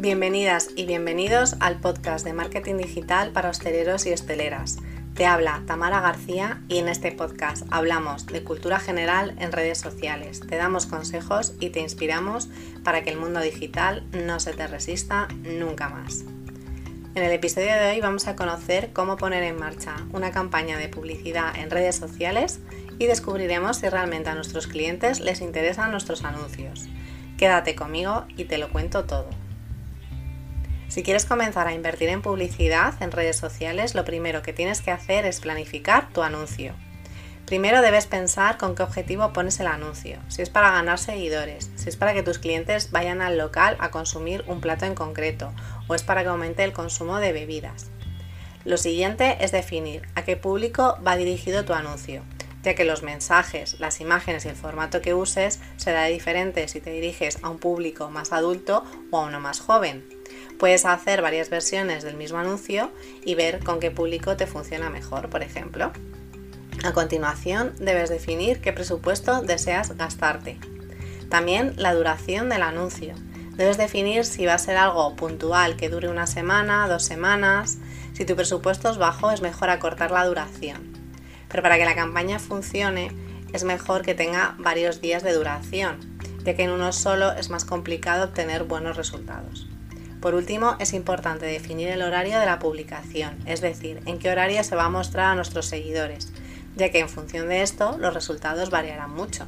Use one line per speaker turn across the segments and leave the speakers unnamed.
Bienvenidas y bienvenidos al podcast de marketing digital para hosteleros y hosteleras. Te habla Tamara García y en este podcast hablamos de cultura general en redes sociales. Te damos consejos y te inspiramos para que el mundo digital no se te resista nunca más. En el episodio de hoy vamos a conocer cómo poner en marcha una campaña de publicidad en redes sociales y descubriremos si realmente a nuestros clientes les interesan nuestros anuncios. Quédate conmigo y te lo cuento todo. Si quieres comenzar a invertir en publicidad en redes sociales, lo primero que tienes que hacer es planificar tu anuncio. Primero debes pensar con qué objetivo pones el anuncio, si es para ganar seguidores, si es para que tus clientes vayan al local a consumir un plato en concreto o es para que aumente el consumo de bebidas. Lo siguiente es definir a qué público va dirigido tu anuncio, ya que los mensajes, las imágenes y el formato que uses será diferente si te diriges a un público más adulto o a uno más joven. Puedes hacer varias versiones del mismo anuncio y ver con qué público te funciona mejor, por ejemplo. A continuación, debes definir qué presupuesto deseas gastarte. También la duración del anuncio. Debes definir si va a ser algo puntual que dure una semana, dos semanas. Si tu presupuesto es bajo, es mejor acortar la duración. Pero para que la campaña funcione, es mejor que tenga varios días de duración, ya que en uno solo es más complicado obtener buenos resultados. Por último, es importante definir el horario de la publicación, es decir, en qué horario se va a mostrar a nuestros seguidores, ya que en función de esto los resultados variarán mucho.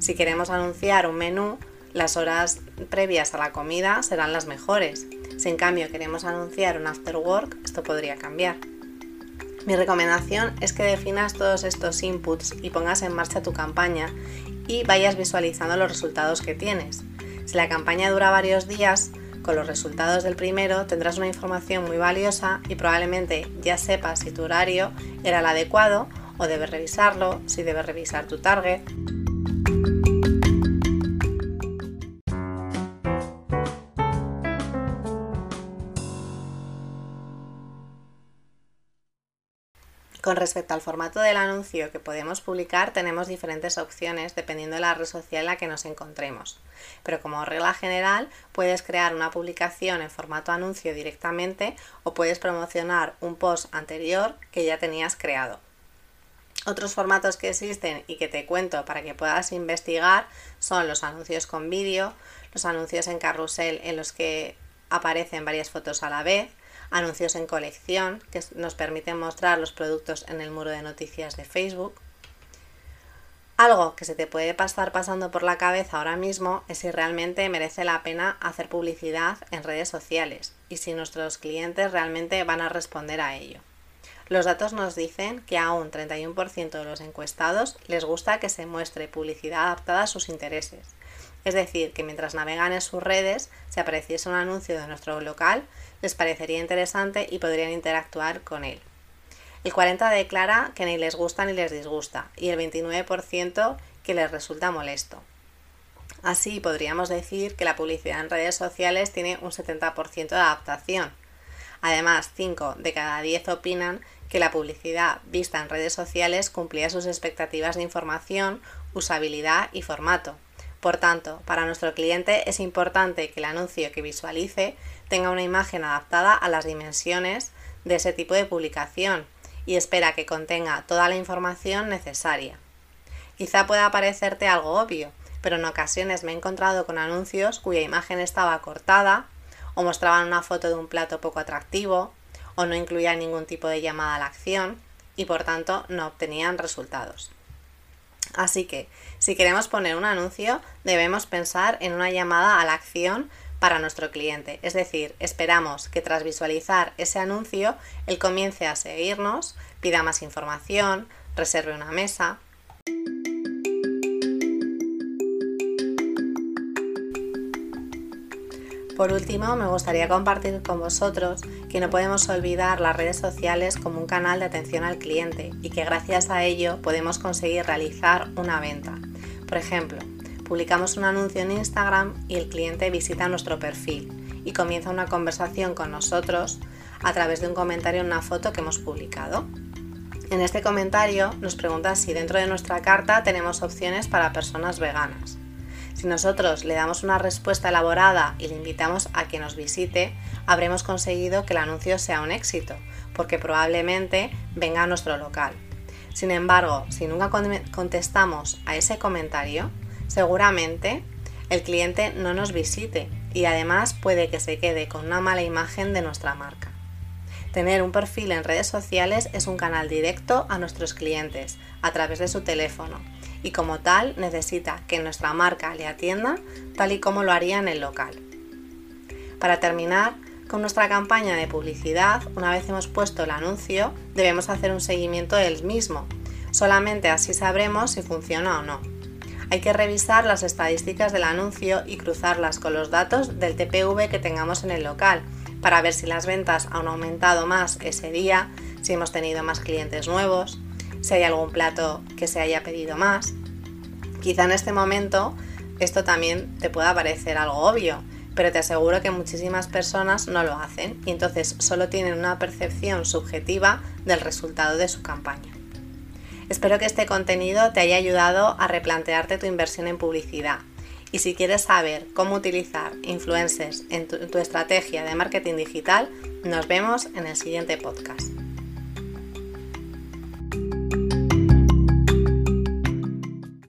Si queremos anunciar un menú, las horas previas a la comida serán las mejores. Si en cambio queremos anunciar un after work, esto podría cambiar. Mi recomendación es que definas todos estos inputs y pongas en marcha tu campaña y vayas visualizando los resultados que tienes. Si la campaña dura varios días, con los resultados del primero tendrás una información muy valiosa y probablemente ya sepas si tu horario era el adecuado o debes revisarlo, si debes revisar tu target. Con respecto al formato del anuncio que podemos publicar, tenemos diferentes opciones dependiendo de la red social en la que nos encontremos. Pero como regla general, puedes crear una publicación en formato anuncio directamente o puedes promocionar un post anterior que ya tenías creado. Otros formatos que existen y que te cuento para que puedas investigar son los anuncios con vídeo, los anuncios en carrusel en los que aparecen varias fotos a la vez, anuncios en colección que nos permiten mostrar los productos en el muro de noticias de Facebook. Algo que se te puede pasar pasando por la cabeza ahora mismo es si realmente merece la pena hacer publicidad en redes sociales y si nuestros clientes realmente van a responder a ello. Los datos nos dicen que a un 31% de los encuestados les gusta que se muestre publicidad adaptada a sus intereses. Es decir, que mientras navegan en sus redes, si apareciese un anuncio de nuestro local, les parecería interesante y podrían interactuar con él. El 40% declara que ni les gusta ni les disgusta y el 29% que les resulta molesto. Así podríamos decir que la publicidad en redes sociales tiene un 70% de adaptación. Además, 5 de cada 10 opinan que la publicidad vista en redes sociales cumplía sus expectativas de información, usabilidad y formato. Por tanto, para nuestro cliente es importante que el anuncio que visualice tenga una imagen adaptada a las dimensiones de ese tipo de publicación y espera que contenga toda la información necesaria. Quizá pueda parecerte algo obvio, pero en ocasiones me he encontrado con anuncios cuya imagen estaba cortada o mostraban una foto de un plato poco atractivo o no incluían ningún tipo de llamada a la acción y por tanto no obtenían resultados. Así que, si queremos poner un anuncio, debemos pensar en una llamada a la acción para nuestro cliente. Es decir, esperamos que tras visualizar ese anuncio, él comience a seguirnos, pida más información, reserve una mesa. Por último, me gustaría compartir con vosotros que no podemos olvidar las redes sociales como un canal de atención al cliente y que gracias a ello podemos conseguir realizar una venta. Por ejemplo, publicamos un anuncio en Instagram y el cliente visita nuestro perfil y comienza una conversación con nosotros a través de un comentario en una foto que hemos publicado. En este comentario nos pregunta si dentro de nuestra carta tenemos opciones para personas veganas. Si nosotros le damos una respuesta elaborada y le invitamos a que nos visite, habremos conseguido que el anuncio sea un éxito, porque probablemente venga a nuestro local. Sin embargo, si nunca contestamos a ese comentario, seguramente el cliente no nos visite y además puede que se quede con una mala imagen de nuestra marca. Tener un perfil en redes sociales es un canal directo a nuestros clientes a través de su teléfono y como tal necesita que nuestra marca le atienda tal y como lo haría en el local. Para terminar, con nuestra campaña de publicidad, una vez hemos puesto el anuncio, debemos hacer un seguimiento del mismo. Solamente así sabremos si funciona o no. Hay que revisar las estadísticas del anuncio y cruzarlas con los datos del TPV que tengamos en el local para ver si las ventas han aumentado más ese día, si hemos tenido más clientes nuevos, si hay algún plato que se haya pedido más. Quizá en este momento esto también te pueda parecer algo obvio, pero te aseguro que muchísimas personas no lo hacen y entonces solo tienen una percepción subjetiva del resultado de su campaña. Espero que este contenido te haya ayudado a replantearte tu inversión en publicidad y si quieres saber cómo utilizar influencers en tu, tu estrategia de marketing digital, nos vemos en el siguiente podcast.